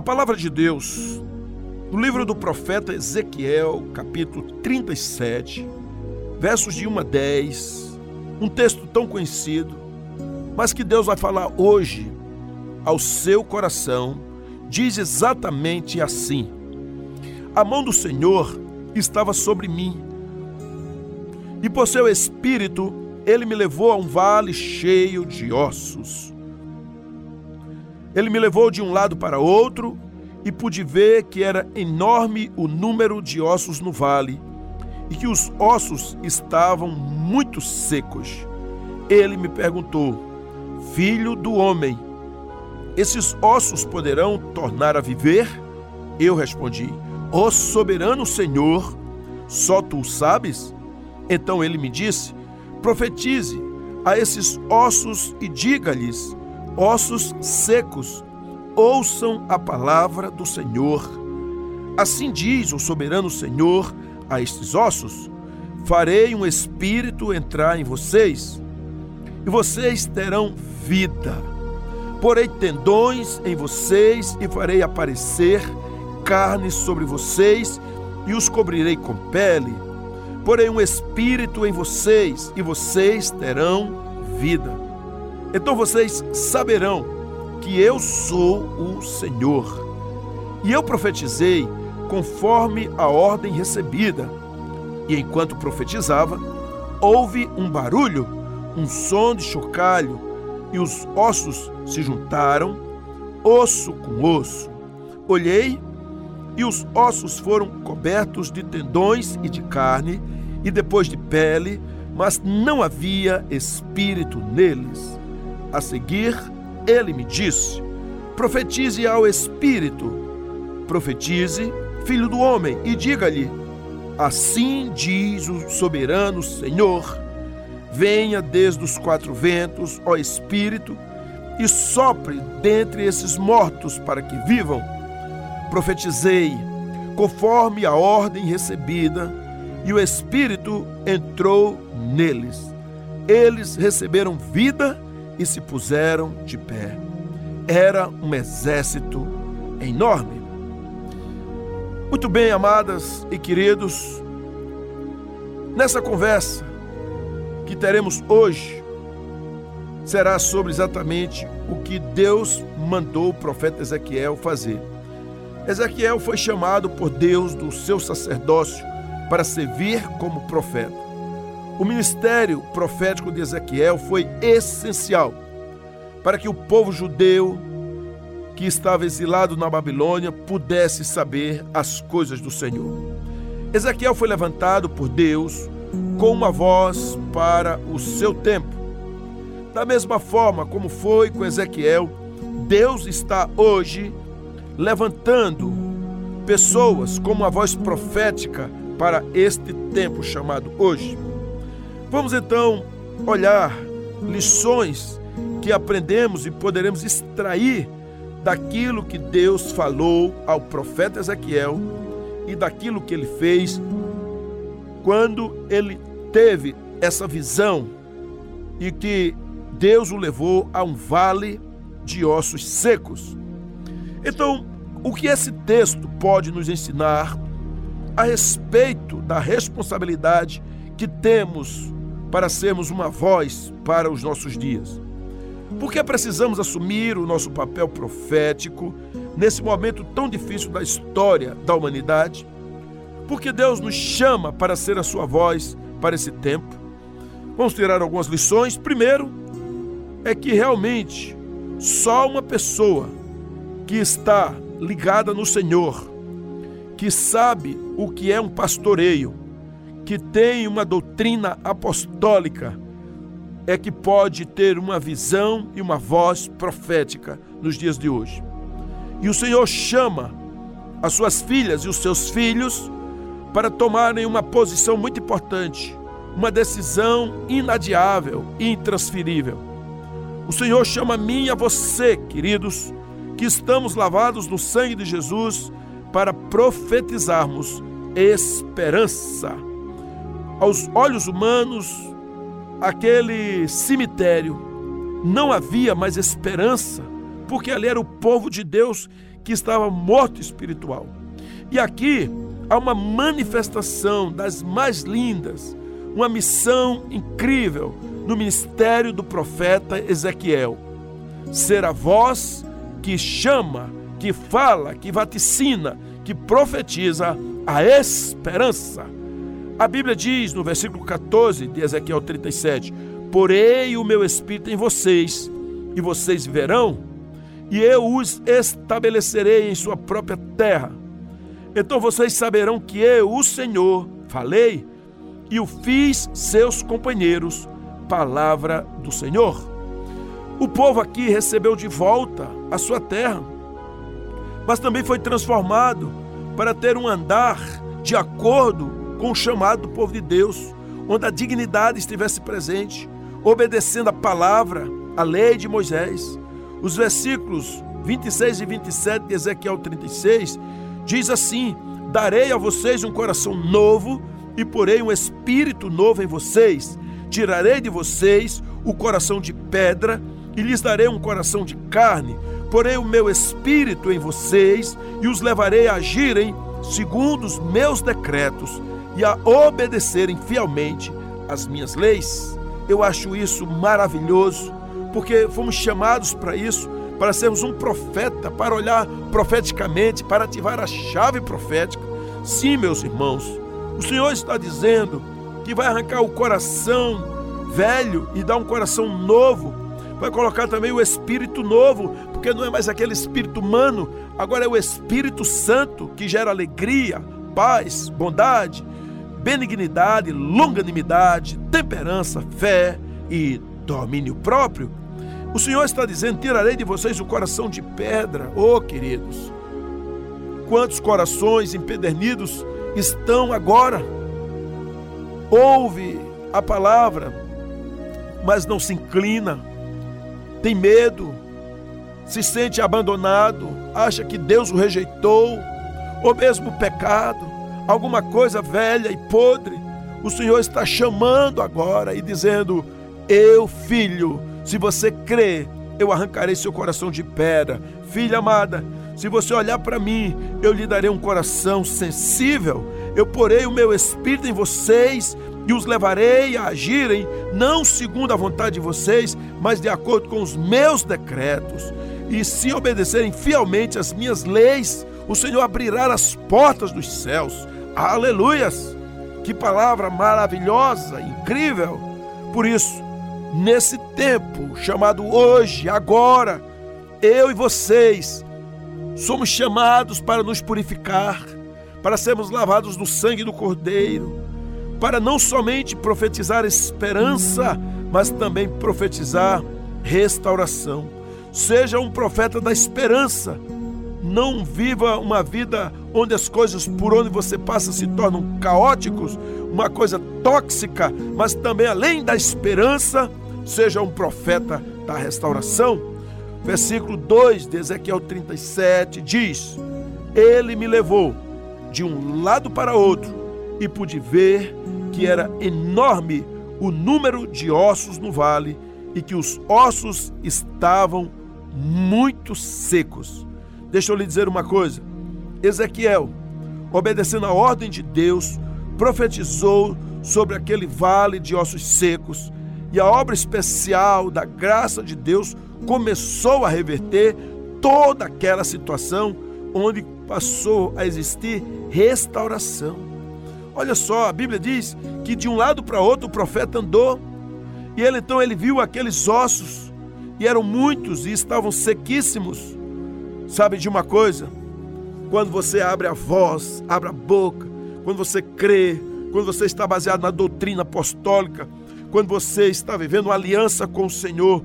A palavra de Deus, no livro do profeta Ezequiel, capítulo 37, versos de 1 a 10, um texto tão conhecido, mas que Deus vai falar hoje ao seu coração, diz exatamente assim: A mão do Senhor estava sobre mim, e por seu espírito ele me levou a um vale cheio de ossos. Ele me levou de um lado para outro e pude ver que era enorme o número de ossos no vale e que os ossos estavam muito secos. Ele me perguntou: Filho do homem, esses ossos poderão tornar a viver? Eu respondi: Ó oh, soberano Senhor, só tu sabes? Então ele me disse: Profetize a esses ossos e diga-lhes: Ossos secos, ouçam a palavra do Senhor. Assim diz o soberano Senhor a estes ossos: Farei um espírito entrar em vocês, e vocês terão vida. Porei tendões em vocês e farei aparecer carne sobre vocês e os cobrirei com pele. Porei um espírito em vocês e vocês terão vida. Então vocês saberão que eu sou o Senhor. E eu profetizei conforme a ordem recebida. E enquanto profetizava, houve um barulho, um som de chocalho, e os ossos se juntaram, osso com osso. Olhei e os ossos foram cobertos de tendões e de carne, e depois de pele, mas não havia espírito neles. A seguir, ele me disse: Profetize ao espírito, profetize, filho do homem, e diga-lhe: Assim diz o soberano Senhor Venha desde os quatro ventos, ó Espírito, e sopre dentre esses mortos para que vivam. Profetizei, conforme a ordem recebida, e o Espírito entrou neles. Eles receberam vida e se puseram de pé. Era um exército enorme. Muito bem, amadas e queridos, nessa conversa, que teremos hoje será sobre exatamente o que Deus mandou o profeta Ezequiel fazer. Ezequiel foi chamado por Deus do seu sacerdócio para servir como profeta. O ministério profético de Ezequiel foi essencial para que o povo judeu que estava exilado na Babilônia pudesse saber as coisas do Senhor. Ezequiel foi levantado por Deus com uma voz para o seu tempo. Da mesma forma como foi com Ezequiel, Deus está hoje levantando pessoas com uma voz profética para este tempo chamado hoje. Vamos então olhar lições que aprendemos e poderemos extrair daquilo que Deus falou ao profeta Ezequiel e daquilo que ele fez quando ele teve essa visão e que Deus o levou a um vale de ossos secos. Então, o que esse texto pode nos ensinar a respeito da responsabilidade que temos para sermos uma voz para os nossos dias? Porque precisamos assumir o nosso papel profético nesse momento tão difícil da história da humanidade? Porque Deus nos chama para ser a sua voz para esse tempo. Vamos tirar algumas lições. Primeiro, é que realmente só uma pessoa que está ligada no Senhor, que sabe o que é um pastoreio, que tem uma doutrina apostólica, é que pode ter uma visão e uma voz profética nos dias de hoje. E o Senhor chama as suas filhas e os seus filhos para tomarem uma posição muito importante, uma decisão inadiável e intransferível. O Senhor chama a mim e a você, queridos, que estamos lavados no sangue de Jesus, para profetizarmos esperança. Aos olhos humanos, aquele cemitério não havia mais esperança, porque ali era o povo de Deus que estava morto espiritual. E aqui há uma manifestação das mais lindas, uma missão incrível no ministério do profeta Ezequiel. Ser a voz que chama, que fala, que vaticina, que profetiza a esperança. A Bíblia diz no versículo 14 de Ezequiel 37: Porei o meu espírito em vocês, e vocês verão, e eu os estabelecerei em sua própria terra. Então vocês saberão que eu, o Senhor, falei e o fiz seus companheiros, palavra do Senhor. O povo aqui recebeu de volta a sua terra, mas também foi transformado para ter um andar de acordo com o chamado do povo de Deus, onde a dignidade estivesse presente, obedecendo a palavra, a lei de Moisés. Os versículos 26 e 27 de Ezequiel 36 diz assim: Darei a vocês um coração novo e porei um espírito novo em vocês. Tirarei de vocês o coração de pedra e lhes darei um coração de carne. Porei o meu espírito em vocês e os levarei a agirem segundo os meus decretos e a obedecerem fielmente as minhas leis. Eu acho isso maravilhoso, porque fomos chamados para isso, para sermos um profeta, para olhar profeticamente, para ativar a chave profética. Sim, meus irmãos, o Senhor está dizendo que vai arrancar o coração velho e dar um coração novo. Vai colocar também o espírito novo, porque não é mais aquele espírito humano, agora é o Espírito Santo que gera alegria, paz, bondade, benignidade, longanimidade, temperança, fé e domínio próprio. O Senhor está dizendo: tirarei de vocês o coração de pedra, oh queridos. Quantos corações empedernidos estão agora? Ouve a palavra, mas não se inclina, tem medo, se sente abandonado, acha que Deus o rejeitou, ou mesmo pecado alguma coisa velha e podre, o Senhor está chamando agora e dizendo: Eu, filho, se você crê, eu arrancarei seu coração de pedra. Filha amada, se você olhar para mim, eu lhe darei um coração sensível. Eu porei o meu espírito em vocês e os levarei a agirem não segundo a vontade de vocês, mas de acordo com os meus decretos. E se obedecerem fielmente às minhas leis, o Senhor abrirá as portas dos céus Aleluias! Que palavra maravilhosa, incrível! Por isso, nesse tempo chamado hoje, agora, eu e vocês somos chamados para nos purificar, para sermos lavados no sangue do Cordeiro, para não somente profetizar esperança, mas também profetizar restauração. Seja um profeta da esperança, não viva uma vida onde as coisas por onde você passa se tornam caóticos, uma coisa tóxica, mas também além da esperança, seja um profeta da restauração. Versículo 2 de Ezequiel 37 diz: Ele me levou de um lado para outro e pude ver que era enorme o número de ossos no vale e que os ossos estavam muito secos. Deixa eu lhe dizer uma coisa. Ezequiel, obedecendo a ordem de Deus, profetizou sobre aquele vale de ossos secos, e a obra especial da graça de Deus começou a reverter toda aquela situação onde passou a existir restauração. Olha só, a Bíblia diz que de um lado para outro o profeta andou, e ele então ele viu aqueles ossos, e eram muitos e estavam sequíssimos. Sabe de uma coisa? Quando você abre a voz, abre a boca, quando você crê, quando você está baseado na doutrina apostólica, quando você está vivendo uma aliança com o Senhor,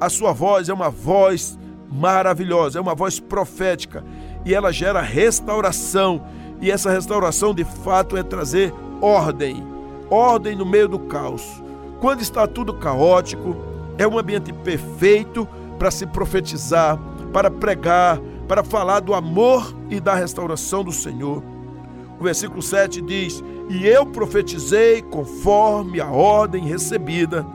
a sua voz é uma voz maravilhosa, é uma voz profética e ela gera restauração. E essa restauração de fato é trazer ordem, ordem no meio do caos. Quando está tudo caótico, é um ambiente perfeito para se profetizar, para pregar, para falar do amor e da restauração do Senhor. O versículo 7 diz: E eu profetizei conforme a ordem recebida,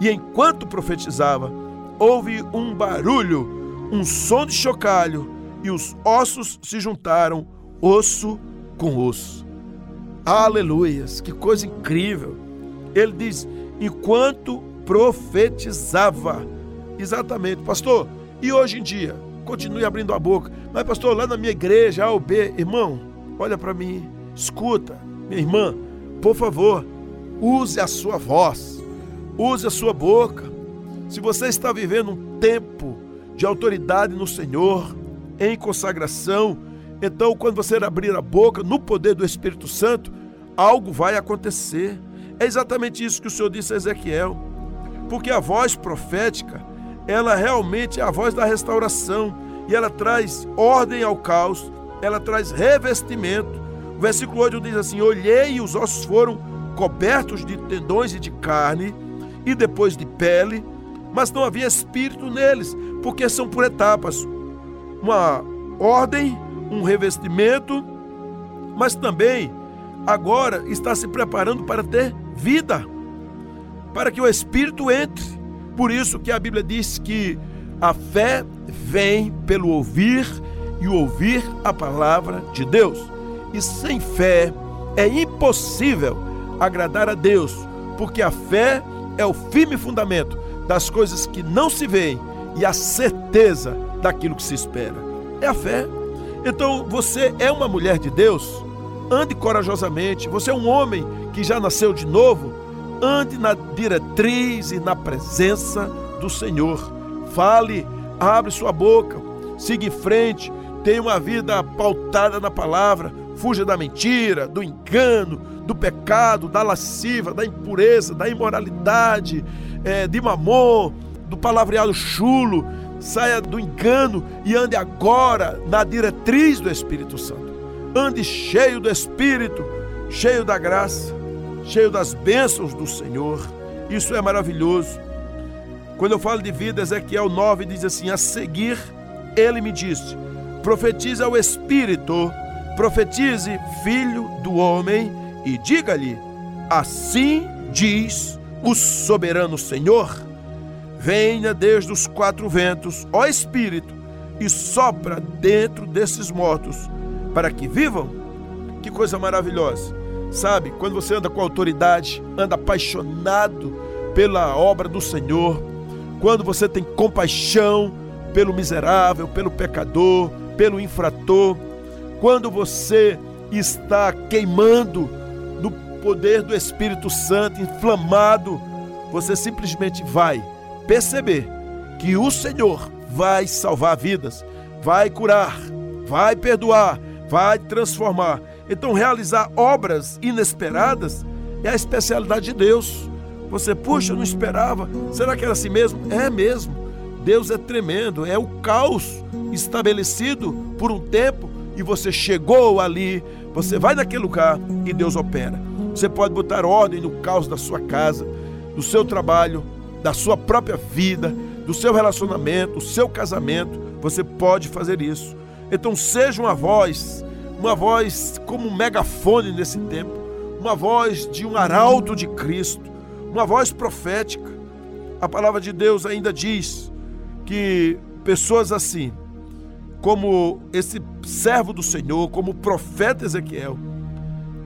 e enquanto profetizava, houve um barulho um som de chocalho e os ossos se juntaram, osso com osso. Aleluias, que coisa incrível. Ele diz: enquanto profetizava. Exatamente, pastor. E hoje em dia, continue abrindo a boca. Mas, pastor, lá na minha igreja, A ou B, irmão, olha para mim, escuta, minha irmã, por favor, use a sua voz, use a sua boca. Se você está vivendo um tempo de autoridade no Senhor, em consagração, então quando você abrir a boca no poder do Espírito Santo, algo vai acontecer. É exatamente isso que o Senhor disse a Ezequiel. Porque a voz profética, ela realmente é a voz da restauração e ela traz ordem ao caos, ela traz revestimento. O versículo 8 diz assim: Olhei e os ossos foram cobertos de tendões e de carne, e depois de pele, mas não havia espírito neles, porque são por etapas. Uma ordem, um revestimento, mas também agora está se preparando para ter vida, para que o espírito entre. Por isso que a Bíblia diz que a fé vem pelo ouvir e ouvir a palavra de Deus. E sem fé é impossível agradar a Deus, porque a fé é o firme fundamento das coisas que não se veem e a certeza daquilo que se espera. É a fé. Então você é uma mulher de Deus, ande corajosamente. Você é um homem que já nasceu de novo, ande na diretriz e na presença do Senhor. Fale, abre sua boca, siga em frente, tenha uma vida pautada na palavra, fuja da mentira, do engano, do pecado, da lasciva, da impureza, da imoralidade, é, de mamon, do palavreado chulo, saia do engano e ande agora na diretriz do Espírito Santo. Ande cheio do Espírito, cheio da graça, cheio das bênçãos do Senhor. Isso é maravilhoso. Quando eu falo de vida, Ezequiel 9 diz assim: A seguir, ele me disse: Profetize ao Espírito, profetize, filho do homem, e diga-lhe: Assim diz o soberano Senhor Venha desde os quatro ventos, ó Espírito, e sopra dentro desses mortos, para que vivam. Que coisa maravilhosa. Sabe, quando você anda com autoridade, anda apaixonado pela obra do Senhor, quando você tem compaixão pelo miserável, pelo pecador, pelo infrator, quando você está queimando no poder do Espírito Santo, inflamado, você simplesmente vai perceber que o Senhor vai salvar vidas, vai curar, vai perdoar, vai transformar. Então, realizar obras inesperadas é a especialidade de Deus. Você, puxa, não esperava. Será que era assim mesmo? É mesmo. Deus é tremendo, é o caos estabelecido por um tempo e você chegou ali, você vai naquele lugar e Deus opera. Você pode botar ordem no caos da sua casa, do seu trabalho, da sua própria vida, do seu relacionamento, do seu casamento, você pode fazer isso. Então seja uma voz, uma voz como um megafone nesse tempo, uma voz de um arauto de Cristo, uma voz profética. A palavra de Deus ainda diz que pessoas assim, como esse servo do Senhor, como o profeta Ezequiel,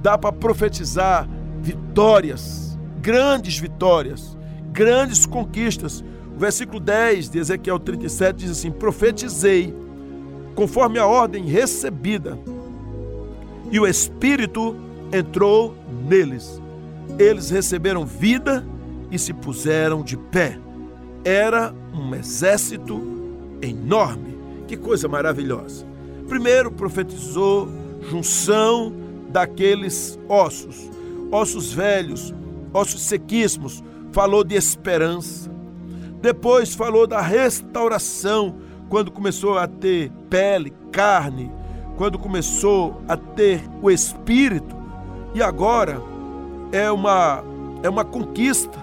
dá para profetizar vitórias, grandes vitórias, grandes conquistas. O versículo 10 de Ezequiel 37 diz assim: Profetizei conforme a ordem recebida, e o Espírito entrou neles. Eles receberam vida e se puseram de pé. Era um exército enorme. Que coisa maravilhosa. Primeiro profetizou junção daqueles ossos, ossos velhos, ossos sequíssimos, falou de esperança. Depois falou da restauração, quando começou a ter pele, carne, quando começou a ter o espírito. E agora é uma é uma conquista,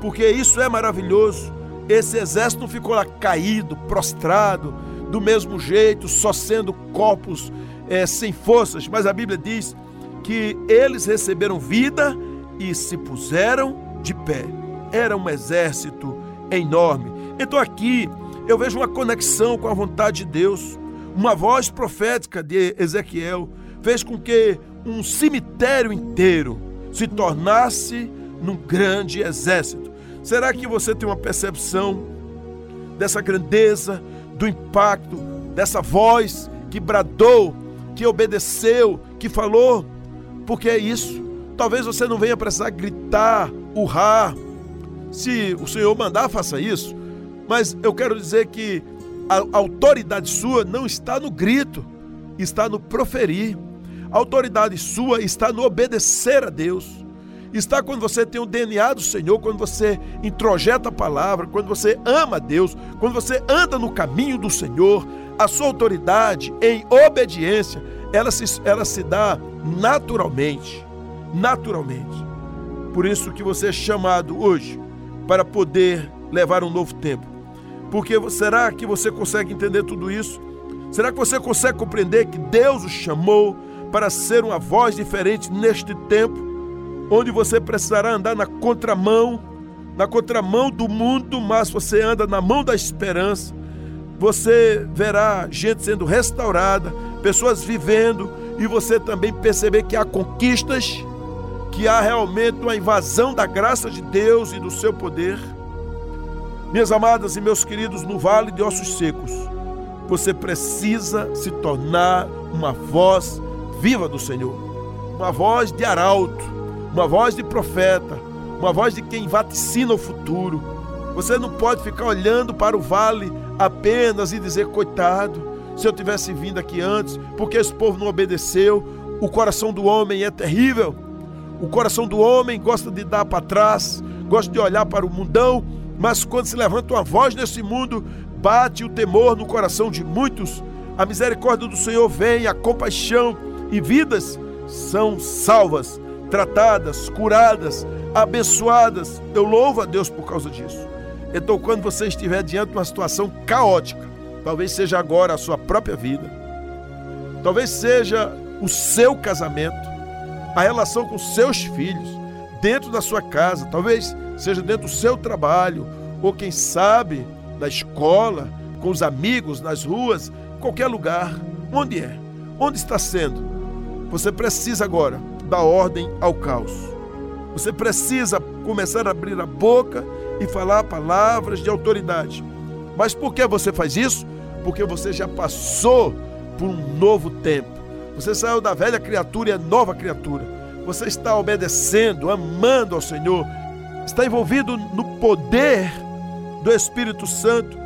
porque isso é maravilhoso. Esse exército não ficou lá caído, prostrado, do mesmo jeito, só sendo corpos é, sem forças, mas a Bíblia diz que eles receberam vida e se puseram de pé. Era um exército enorme. Então aqui Eu vejo uma conexão com a vontade de Deus. Uma voz profética de Ezequiel fez com que um cemitério inteiro se tornasse num grande exército. Será que você tem uma percepção dessa grandeza, do impacto, dessa voz que bradou, que obedeceu, que falou? Porque é isso. Talvez você não venha precisar gritar, urrar. Se o Senhor mandar, faça isso. Mas eu quero dizer que a autoridade sua não está no grito, está no proferir. A autoridade sua está no obedecer a Deus. Está quando você tem o DNA do Senhor, quando você introjeta a palavra, quando você ama a Deus, quando você anda no caminho do Senhor. A sua autoridade em obediência, ela se, ela se dá naturalmente. Naturalmente. Por isso que você é chamado hoje para poder levar um novo tempo. Porque será que você consegue entender tudo isso? Será que você consegue compreender que Deus o chamou para ser uma voz diferente neste tempo, onde você precisará andar na contramão, na contramão do mundo, mas você anda na mão da esperança. Você verá gente sendo restaurada, pessoas vivendo, e você também perceber que há conquistas, que há realmente uma invasão da graça de Deus e do seu poder. Minhas amadas e meus queridos, no vale de ossos secos, você precisa se tornar uma voz viva do Senhor. Uma voz de arauto, uma voz de profeta, uma voz de quem vaticina o futuro. Você não pode ficar olhando para o vale apenas e dizer, coitado, se eu tivesse vindo aqui antes, porque esse povo não obedeceu. O coração do homem é terrível. O coração do homem gosta de dar para trás, gosta de olhar para o mundão, mas quando se levanta uma voz nesse mundo, bate o temor no coração de muitos. A misericórdia do Senhor vem, a compaixão, e vidas são salvas, tratadas, curadas, abençoadas. Eu louvo a Deus por causa disso. Então, quando você estiver diante de uma situação caótica, talvez seja agora a sua própria vida, talvez seja o seu casamento, a relação com seus filhos, dentro da sua casa, talvez seja dentro do seu trabalho, ou quem sabe na escola, com os amigos, nas ruas, qualquer lugar. Onde é? Onde está sendo? Você precisa agora dar ordem ao caos. Você precisa começar a abrir a boca e falar palavras de autoridade. Mas por que você faz isso? Porque você já passou por um novo tempo. Você saiu da velha criatura e é nova criatura. Você está obedecendo, amando ao Senhor, está envolvido no poder do Espírito Santo.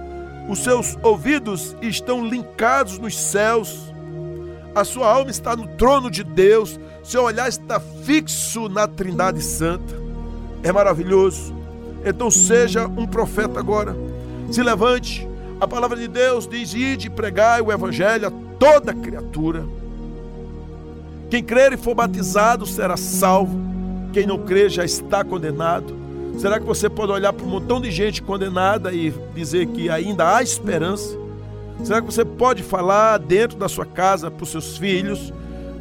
Os seus ouvidos estão linkados nos céus a sua alma está no trono de Deus, seu olhar está fixo na Trindade Santa. É maravilhoso. Então seja um profeta agora. Se levante. A palavra de Deus diz: Ide pregai o evangelho a toda criatura. Quem crer e for batizado será salvo. Quem não crer já está condenado. Será que você pode olhar para um montão de gente condenada e dizer que ainda há esperança? Será que você pode falar dentro da sua casa para os seus filhos,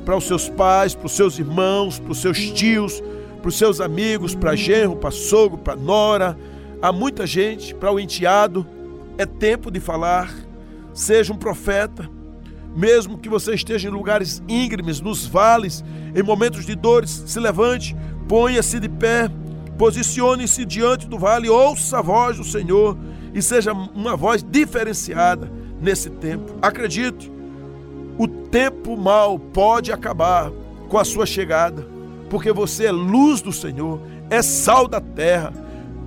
para os seus pais, para os seus irmãos, para os seus tios, para os seus amigos, para genro, para sogro, para nora? Há muita gente, para o enteado. É tempo de falar. Seja um profeta. Mesmo que você esteja em lugares íngremes, nos vales, em momentos de dores, se levante, ponha-se de pé, posicione-se diante do vale, ouça a voz do Senhor e seja uma voz diferenciada nesse tempo. Acredite, o tempo mal pode acabar com a sua chegada, porque você é luz do Senhor, é sal da terra.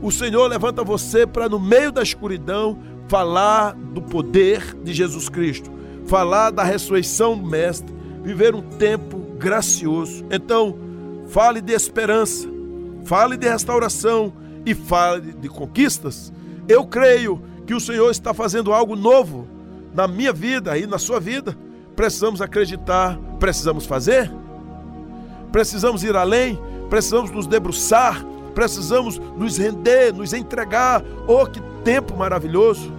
O Senhor levanta você para, no meio da escuridão, falar do poder de Jesus Cristo, falar da ressurreição do Mestre, viver um tempo gracioso. Então, fale de esperança, fale de restauração e fale de conquistas. Eu creio que o Senhor está fazendo algo novo na minha vida e na sua vida. Precisamos acreditar, precisamos fazer, precisamos ir além, precisamos nos debruçar, precisamos nos render, nos entregar. Oh, que tempo maravilhoso!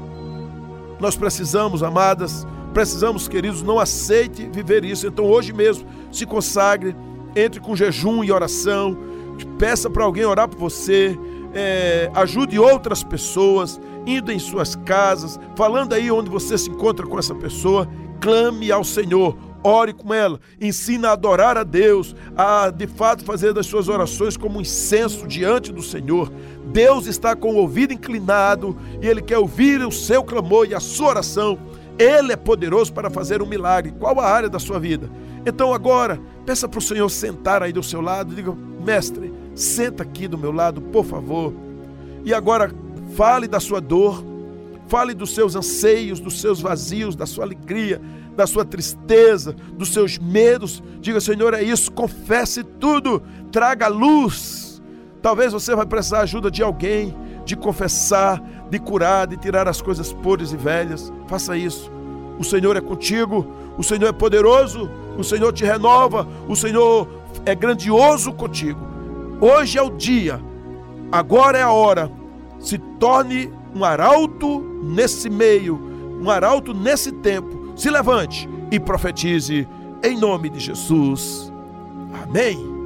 Nós precisamos, amadas, precisamos, queridos, não aceite viver isso. Então, hoje mesmo, se consagre, entre com jejum e oração, peça para alguém orar por você, é, ajude outras pessoas indo em suas casas, falando aí onde você se encontra com essa pessoa, clame ao Senhor, ore com ela, ensina a adorar a Deus, a de fato fazer das suas orações como um incenso diante do Senhor. Deus está com o ouvido inclinado e Ele quer ouvir o seu clamor e a sua oração. Ele é poderoso para fazer um milagre. Qual a área da sua vida? Então agora, peça para o Senhor sentar aí do seu lado. Diga, mestre, senta aqui do meu lado, por favor. E agora, fale da sua dor, fale dos seus anseios, dos seus vazios, da sua alegria, da sua tristeza, dos seus medos. Diga, Senhor, é isso. Confesse tudo. Traga luz. Talvez você vai precisar ajuda de alguém, de confessar, de curar, de tirar as coisas podres e velhas. Faça isso. O Senhor é contigo, o Senhor é poderoso, o Senhor te renova, o Senhor é grandioso contigo. Hoje é o dia, agora é a hora. Se torne um arauto nesse meio, um arauto nesse tempo. Se levante e profetize em nome de Jesus. Amém.